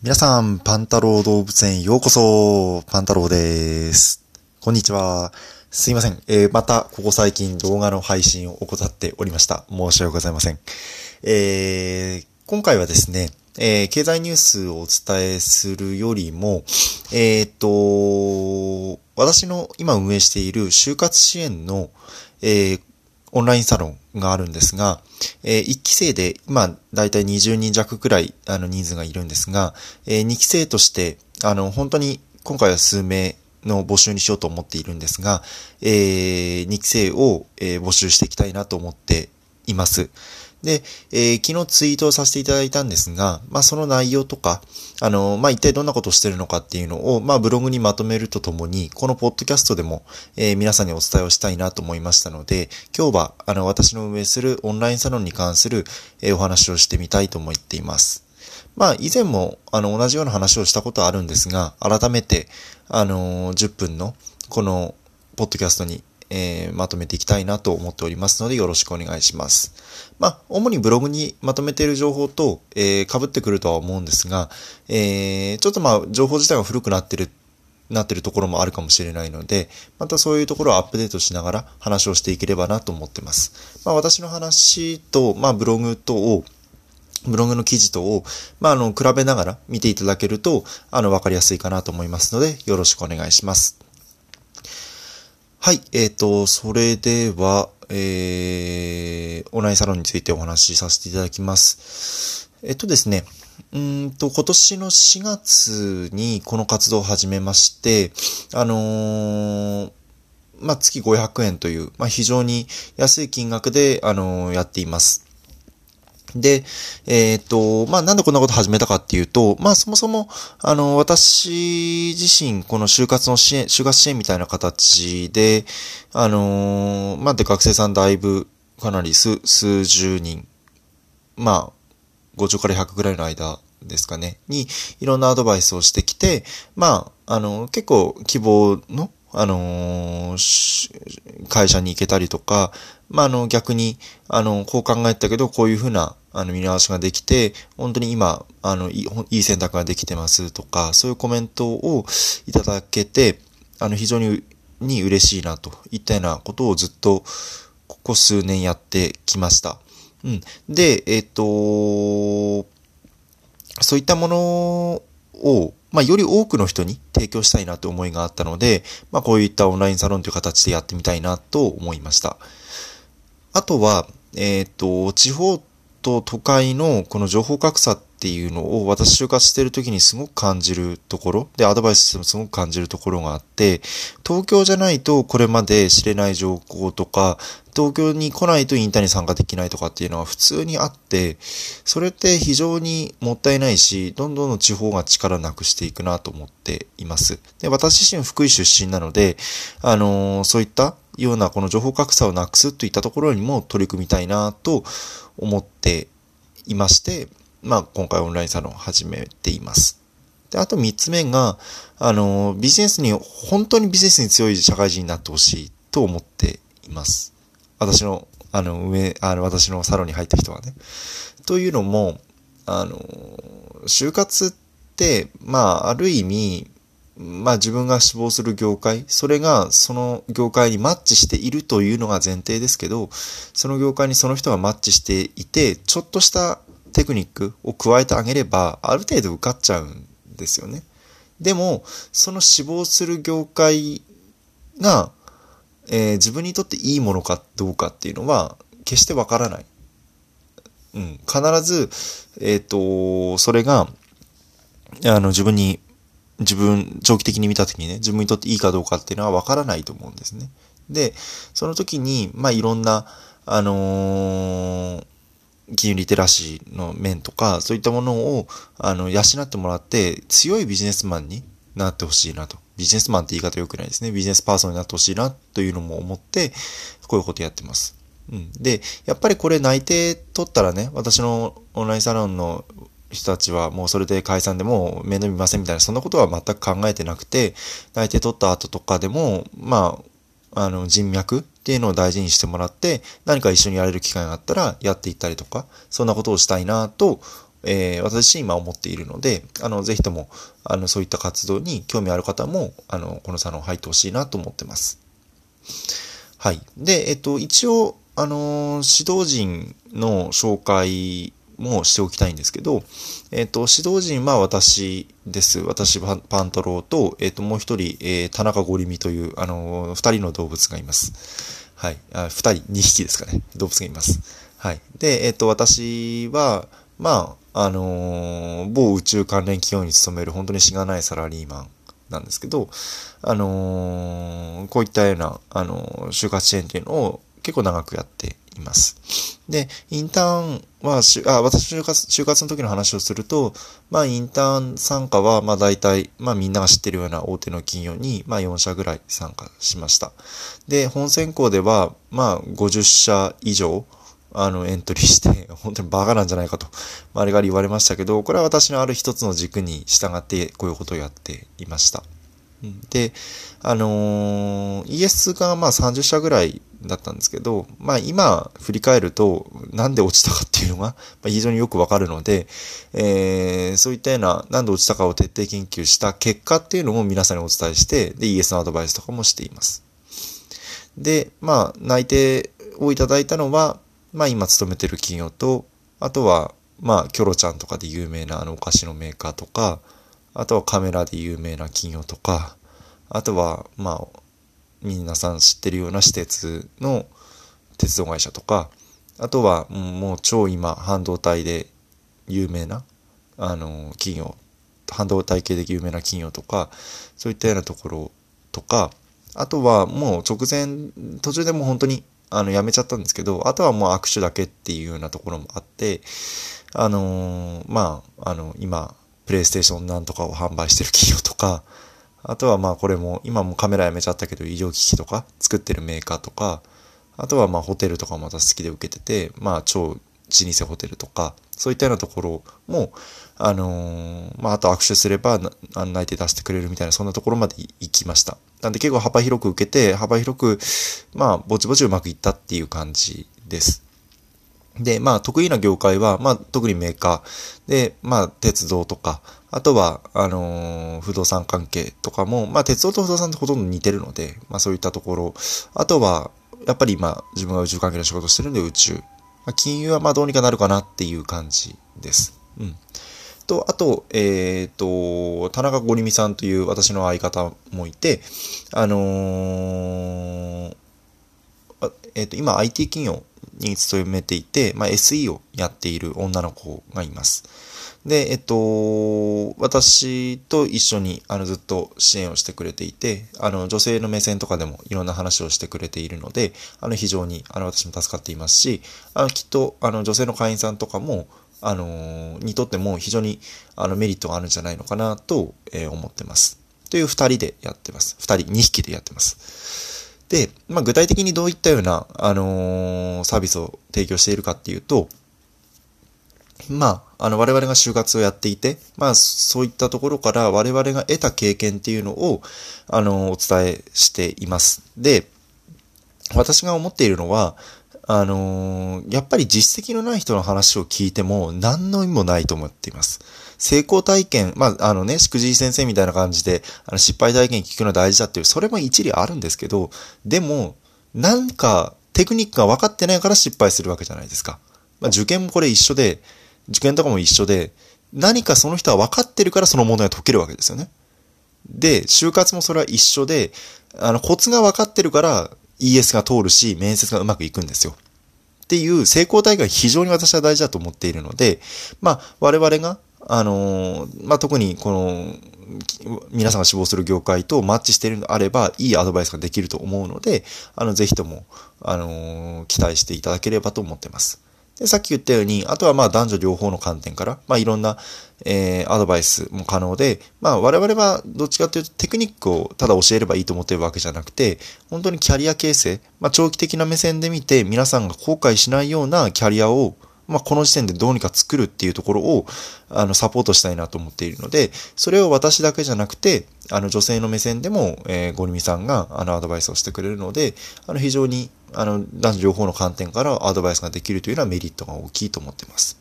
皆さん、パンタロー動物園ようこそ、パンタローです。こんにちは。すいません。えー、また、ここ最近動画の配信を怠っておりました。申し訳ございません。えー、今回はですね、えー、経済ニュースをお伝えするよりも、えっ、と、私の今運営している就活支援の、えー、オンラインサロンがあるんですが、えー、1期生で、今、だいたい20人弱くらい、あの、人数がいるんですが、えー、2期生として、あの、本当に、今回は数名の募集にしようと思っているんですが、えー、2期生を、えー、募集していきたいなと思っています。で、えー、昨日ツイートをさせていただいたんですが、まあその内容とか、あの、まあ一体どんなことをしてるのかっていうのを、まあブログにまとめるとともに、このポッドキャストでも、えー、皆さんにお伝えをしたいなと思いましたので、今日は、あの、私の運営するオンラインサロンに関する、えー、お話をしてみたいと思っています。まあ以前も、あの、同じような話をしたことはあるんですが、改めて、あの、10分の、この、ポッドキャストにえー、まとめていきたいなと思っておりますのでよろしくお願いします。まあ、主にブログにまとめている情報と、えー、被ってくるとは思うんですが、えー、ちょっとまあ、情報自体が古くなってるなってるところもあるかもしれないので、またそういうところをアップデートしながら話をしていければなと思ってます。まあ私の話と、まあブログとを、ブログの記事とを、まああの、比べながら見ていただけると、あの、わかりやすいかなと思いますので、よろしくお願いします。はい、えっ、ー、と、それでは、えー、オンラインサロンについてお話しさせていただきます。えっとですね、うんと、今年の4月にこの活動を始めまして、あのー、まあ、月500円という、まあ、非常に安い金額で、あの、やっています。で、えっ、と、まあ、なんでこんなこと始めたかっていうと、まあ、そもそも、あの、私自身、この就活の支援、就活支援みたいな形で、あのまあ、で、学生さんだいぶ、かなり数、数十人、まあ、50から100ぐらいの間ですかね、に、いろんなアドバイスをしてきて、まあ、あの、結構希望の、あの会社に行けたりとか、まあ、あの、逆に、あの、こう考えたけど、こういうふうな、あの、見直しができて、本当に今、あの、いい選択ができてますとか、そういうコメントをいただけて、あの、非常に、に嬉しいなといったようなことをずっと、ここ数年やってきました。うん。で、えっ、と、そういったものを、まあ、より多くの人に提供したいなという思いがあったので、まあ、こういったオンラインサロンという形でやってみたいなと思いました。あとは、えっ、ー、と、地方と都会のこの情報格差っっていうのを私就活してる時にすごく感じるところ、で、アドバイスしてもすごく感じるところがあって、東京じゃないとこれまで知れない情報とか、東京に来ないとインターに参加できないとかっていうのは普通にあって、それって非常にもったいないし、どんどん地方が力なくしていくなと思っています。で、私自身福井出身なので、あのー、そういったようなこの情報格差をなくすといったところにも取り組みたいなと思っていまして、まあ今回オンラインサロン始めています。で、あと三つ目が、あの、ビジネスに、本当にビジネスに強い社会人になってほしいと思っています。私の、あの、上、あの、私のサロンに入った人はね。というのも、あの、就活って、まあ、ある意味、まあ自分が志望する業界、それがその業界にマッチしているというのが前提ですけど、その業界にその人がマッチしていて、ちょっとしたテクニックを加えてあげれば、ある程度受かっちゃうんですよね。でも、その志望する業界が、えー、自分にとっていいものかどうかっていうのは、決してわからない。うん。必ず、えっ、ー、と、それが、あの、自分に自分、長期的に見たときにね、自分にとっていいかどうかっていうのはわからないと思うんですね。で、その時に、まあ、いろんな、あのー、金融リテラシーの面とか、そういったものを、あの、養ってもらって、強いビジネスマンになってほしいなと。ビジネスマンって言い方良くないですね。ビジネスパーソンになってほしいなというのも思って、こういうことやってます。うん。で、やっぱりこれ内定取ったらね、私のオンラインサロンの人たちはもうそれで解散でも面倒見ませんみたいな、そんなことは全く考えてなくて、内定取った後とかでも、まあ、あの、人脈っていうのを大事にしてもらって、何か一緒にやれる機会があったらやっていったりとか、そんなことをしたいなとえー、私今思っているので、あの、ぜひとも、あの、そういった活動に興味ある方も、あの、このサロン入ってほしいなと思ってます。はい。で、えっと、一応、あの指導陣の紹介もしておきたいんですけど、えっ、と、指導陣は私です。私、パンタローと、えっ、と、もう一人、えー、田中ゴリミという、あの二人の動物がいます。はい。あ二人、二匹ですかね。動物がいます。はい。で、えっ、と、私は、まあ、あの、某宇宙関連企業に勤める本当にしがないサラリーマンなんですけど、あの、こういったような、あの、就活支援っていうのを結構長くやっています。で、インターンは、あ、私就活、就活の時の話をすると、まあ、インターン参加は、まあ、大体、まあ、みんなが知ってるような大手の企業に、まあ、4社ぐらい参加しました。で、本選考では、まあ、50社以上、あの、エントリーして、本当にバカなんじゃないかと、あれが言われましたけど、これは私のある一つの軸に従ってこういうことをやっていました。で、あのー、ES がまあ30社ぐらいだったんですけど、まあ今振り返るとなんで落ちたかっていうのが非常によくわかるので、えー、そういったようななんで落ちたかを徹底研究した結果っていうのも皆さんにお伝えして、で ES のアドバイスとかもしています。で、まあ内定をいただいたのは、まあ今勤めてる企業と、あとはまあキョロちゃんとかで有名なあのお菓子のメーカーとか、あとはカメラで有名な企業とか、あとは、まあ、皆さん知ってるような私鉄の鉄道会社とか、あとはもう超今半導体で有名な、あの、企業、半導体系で有名な企業とか、そういったようなところとか、あとはもう直前、途中でもう本当にあの、辞めちゃったんですけど、あとはもう握手だけっていうようなところもあって、あのー、まあ、あの、今、プレイステーションなんとかを販売してる企業とか、あとはまあこれも、今もカメラやめちゃったけど医療機器とか作ってるメーカーとか、あとはまあホテルとかまた好きで受けてて、まあ超老舗ホテルとか、そういったようなところも、あのー、まああと握手すれば案内定出してくれるみたいな、そんなところまで行きました。なんで結構幅広く受けて、幅広く、まあぼちぼちうまくいったっていう感じです。で、まあ得意な業界は、まあ特にメーカーで、まあ鉄道とか、あとは、あのー、不動産関係とかも、まあ、鉄道と不動産ってほとんど似てるので、まあ、そういったところ。あとは、やっぱり今、自分が宇宙関係の仕事してるんで宇宙。まあ、金融はまあどうにかなるかなっていう感じです。うん。と、あと、えっ、ー、と、田中ゴリミさんという私の相方もいて、あのー、えっ、と、今 IT 企業に勤めていて、まあ、SE をやっている女の子がいます。で、えっと、私と一緒に、あの、ずっと支援をしてくれていて、あの、女性の目線とかでもいろんな話をしてくれているので、あの、非常に、あの、私も助かっていますし、あの、きっと、あの、女性の会員さんとかも、あの、にとっても非常に、あの、メリットがあるんじゃないのかなと、えー、思ってます。という二人でやってます。二人、二匹でやってます。で、まあ、具体的にどういったような、あのー、サービスを提供しているかっていうと、まあ、あの、我々が就活をやっていて、まあ、そういったところから我々が得た経験っていうのを、あの、お伝えしています。で、私が思っているのは、あのー、やっぱり実績のない人の話を聞いても何の意味もないと思っています。成功体験、まあ、あのね、しくじり先生みたいな感じで、あの失敗体験聞くのは大事だっていう、それも一理あるんですけど、でも、なんかテクニックが分かってないから失敗するわけじゃないですか。まあ、受験もこれ一緒で、受験とかも一緒で、何かその人は分かってるからその問題が解けるわけですよね。で、就活もそれは一緒で、あの、コツが分かってるから ES が通るし、面接がうまくいくんですよ。っていう成功体が非常に私は大事だと思っているので、まあ、我々が、あのー、まあ、特にこの、皆さんが志望する業界とマッチしているのであれば、いいアドバイスができると思うので、あの、ぜひとも、あのー、期待していただければと思ってます。で、さっき言ったように、あとはまあ男女両方の観点から、まあいろんな、えー、アドバイスも可能で、まあ我々はどっちかというとテクニックをただ教えればいいと思ってるわけじゃなくて、本当にキャリア形成、まあ長期的な目線で見て皆さんが後悔しないようなキャリアをまあ、この時点でどうにか作るっていうところを、あの、サポートしたいなと思っているので、それを私だけじゃなくて、あの、女性の目線でも、えー、ゴリミさんが、あの、アドバイスをしてくれるので、あの、非常に、あの、男女両方の観点からアドバイスができるというのはメリットが大きいと思っています。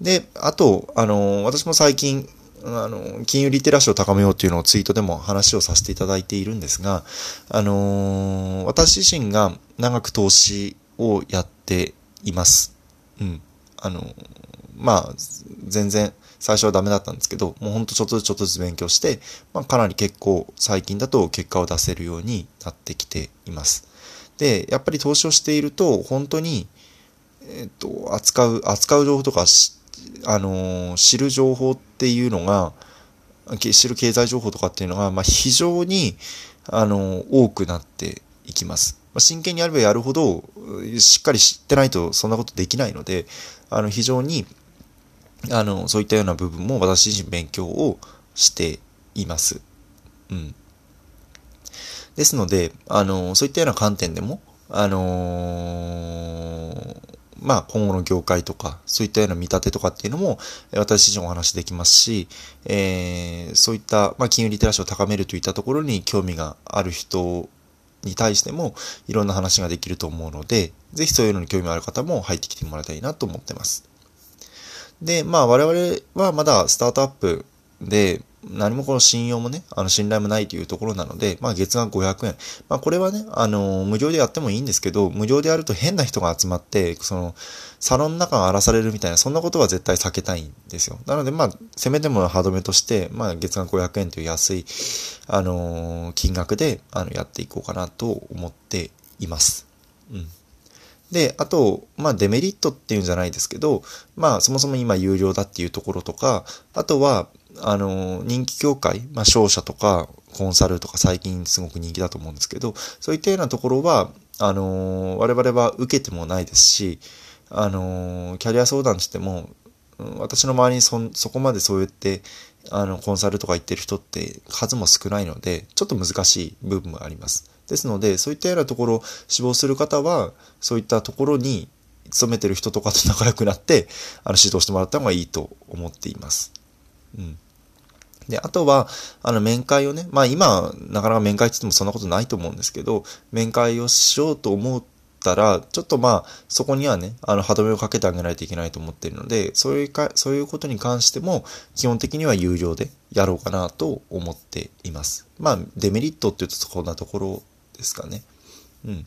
で、あと、あの、私も最近、あの、金融リテラシーを高めようっていうのをツイートでも話をさせていただいているんですが、あの私自身が長く投資をやっています。うん。あのまあ、全然最初はダメだったんですけど、もうほんとちょっとずつちょっとずつ勉強して、まあ、かなり結構最近だと結果を出せるようになってきています。で、やっぱり投資をしていると、本当に、えっと、扱う、扱う情報とか、あの、知る情報っていうのが、知る経済情報とかっていうのが、まあ、非常に、あの、多くなっていきます。ま、真剣にやればやるほど、しっかり知ってないとそんなことできないので、あの、非常に、あの、そういったような部分も私自身勉強をしています。うん。ですので、あの、そういったような観点でも、あのーまあ、今後の業界とか、そういったような見立てとかっていうのも、私自身お話できますし、えー、そういった、まあ、金融リテラシーを高めるといったところに興味がある人に対しても、いろんな話ができると思うので、ぜひそういうのに興味ある方も入ってきてもらいたいなと思ってます。で、まあ、我々はまだスタートアップで、何もこの信用もね、あの信頼もないというところなので、まあ月額500円。まあこれはね、あの、無料でやってもいいんですけど、無料でやると変な人が集まって、その、サロンの中が荒らされるみたいな、そんなことは絶対避けたいんですよ。なのでまあ、せめても歯止めとして、まあ月額500円という安い、あの金額で、あの、やっていこうかなと思っています。うん。で、あと、まあデメリットっていうんじゃないですけど、まあそもそも今有料だっていうところとか、あとは、あの、人気協会、まあ商社とかコンサルとか最近すごく人気だと思うんですけど、そういったようなところは、あの、我々は受けてもないですし、あの、キャリア相談しても、私の周りにそ、そこまでそうやって、あの、コンサルとか行ってる人って数も少ないので、ちょっと難しい部分もあります。ですので、そういったようなところ志望する方は、そういったところに勤めてる人とかと仲良くなって、あの、指導してもらった方がいいと思っています。うん。で、あとは、あの、面会をね、まあ今、なかなか面会って言ってもそんなことないと思うんですけど、面会をしようと思ったら、ちょっとまあ、そこにはね、あの、歯止めをかけてあげないといけないと思っているので、そういうか、そういうことに関しても、基本的には有料でやろうかなと思っています。まあ、デメリットって言うとこんなところですかね。うん。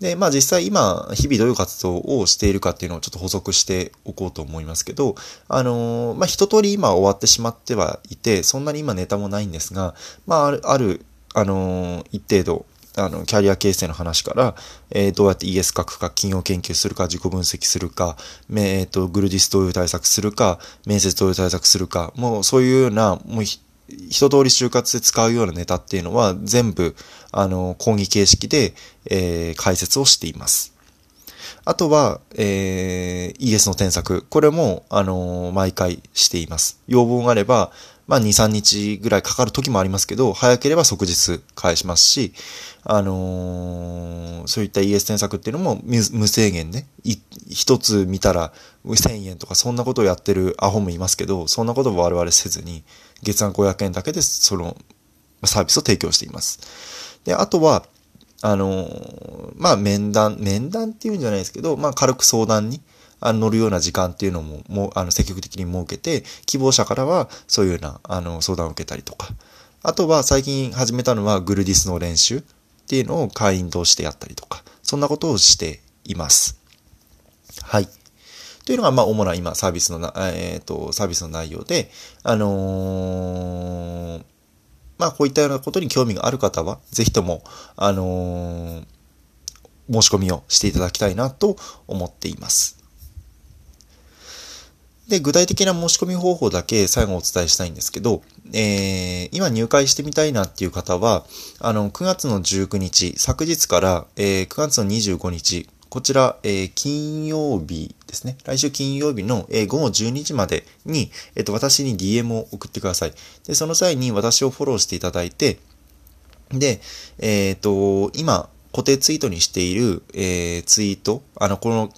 で、まあ実際今、日々どういう活動をしているかっていうのをちょっと補足しておこうと思いますけど、あの、まあ一通り今終わってしまってはいて、そんなに今ネタもないんですが、まあある、ある、あの、一定度、あの、キャリア形成の話から、えー、どうやって ES 書くか、企業研究するか、自己分析するか、えっ、ー、と、グルディスどういう対策するか、面接どういう対策するか、もうそういうような、もう一通り就活で使うようなネタっていうのは全部、あの、講義形式で、えー、解説をしています。あとは、えー、ES の添削。これも、あのー、毎回しています。要望があれば、まあ、2、3日ぐらいかかる時もありますけど、早ければ即日返しますし、あのー、そういった ES 添削っていうのも無制限、ね、一つ見たら1000円とかそんなことをやってるアホもいますけど、そんなことも我々せずに、月額500円だけでそのサービスを提供しています。で、あとは、あの、まあ、面談、面談っていうんじゃないですけど、まあ、軽く相談に、あの乗るような時間っていうのも、もうあの、積極的に設けて、希望者からは、そういうような、あの、相談を受けたりとか。あとは、最近始めたのは、グルディスの練習っていうのを会員同士でやったりとか、そんなことをしています。はい。というのが、まあ、主な今、サービスのな、えっ、ー、と、サービスの内容で、あのー、まあ、こういったようなことに興味がある方は、ぜひとも、あのー、申し込みをしていただきたいなと思っています。で、具体的な申し込み方法だけ最後お伝えしたいんですけど、えー、今入会してみたいなっていう方は、あの、9月の19日、昨日から、えー、9月の25日、こちら、えー、金曜日ですね。来週金曜日の、えー、午後12時までに、えっ、と、私に DM を送ってください。で、その際に私をフォローしていただいて、で、えっ、と、今、固定ツイートにしている、えツイート、あの、この、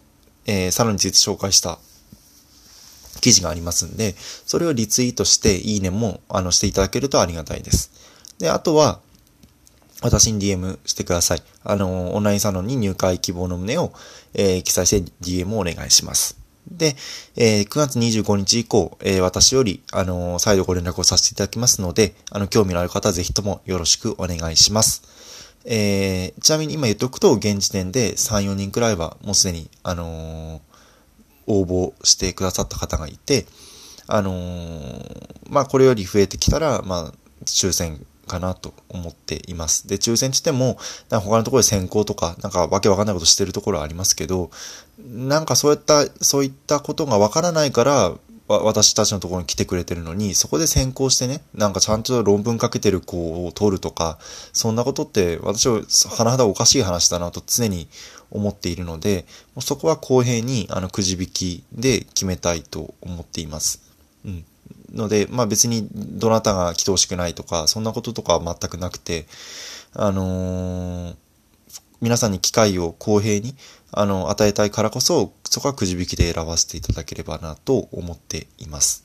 えサロンについて紹介した記事がありますんで、それをリツイートして、いいねも、あの、していただけるとありがたいです。で、あとは、私に DM してください。あの、オンラインサロンに入会希望の旨を、えー、記載して DM をお願いします。で、えー、9月25日以降、えー、私より、あのー、再度ご連絡をさせていただきますので、あの、興味のある方はぜひともよろしくお願いします。え、ちなみに今言っておくと、現時点で3、4人くらいはもうすでに、あの、応募してくださった方がいて、あの、まあ、これより増えてきたら、まあ、抽選かなと思っています。で、抽選ってても、他のところで選考とか、なんかわけわかんないことしてるところはありますけど、なんかそういった、そういったことがわからないから、私たちのところに来てくれてるのに、そこで先行してね、なんかちゃんと論文かけてる子を取るとか、そんなことって私は甚だおかしい話だなと常に思っているので、もうそこは公平にあのくじ引きで決めたいと思っています。うん。ので、まあ別にどなたが来てほしくないとか、そんなこととかは全くなくて、あのー、皆さんに機会を公平に、あの、与えたいからこそ、そこはくじ引きで選ばせていただければなと思っています。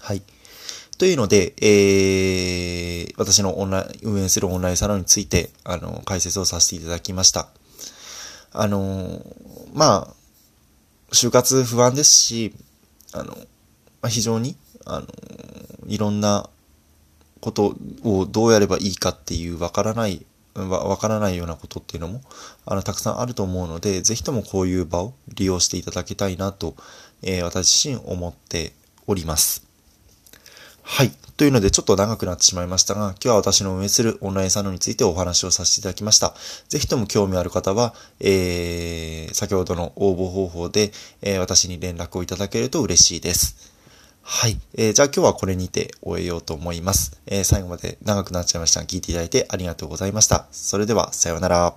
はい。というので、えー、私のオンライン、運営するオンラインサロンについて、あの、解説をさせていただきました。あの、まあ、就活不安ですし、あの、まあ、非常に、あの、いろんなことをどうやればいいかっていうわからないわからないようなことっていうのも、あの、たくさんあると思うので、ぜひともこういう場を利用していただきたいなと、えー、私自身思っております。はい。というので、ちょっと長くなってしまいましたが、今日は私の運営するオンラインサロンについてお話をさせていただきました。ぜひとも興味ある方は、えー、先ほどの応募方法で、えー、私に連絡をいただけると嬉しいです。はい。えー、じゃあ今日はこれにて終えようと思います。えー、最後まで長くなっちゃいました聞いていただいてありがとうございました。それでは、さようなら。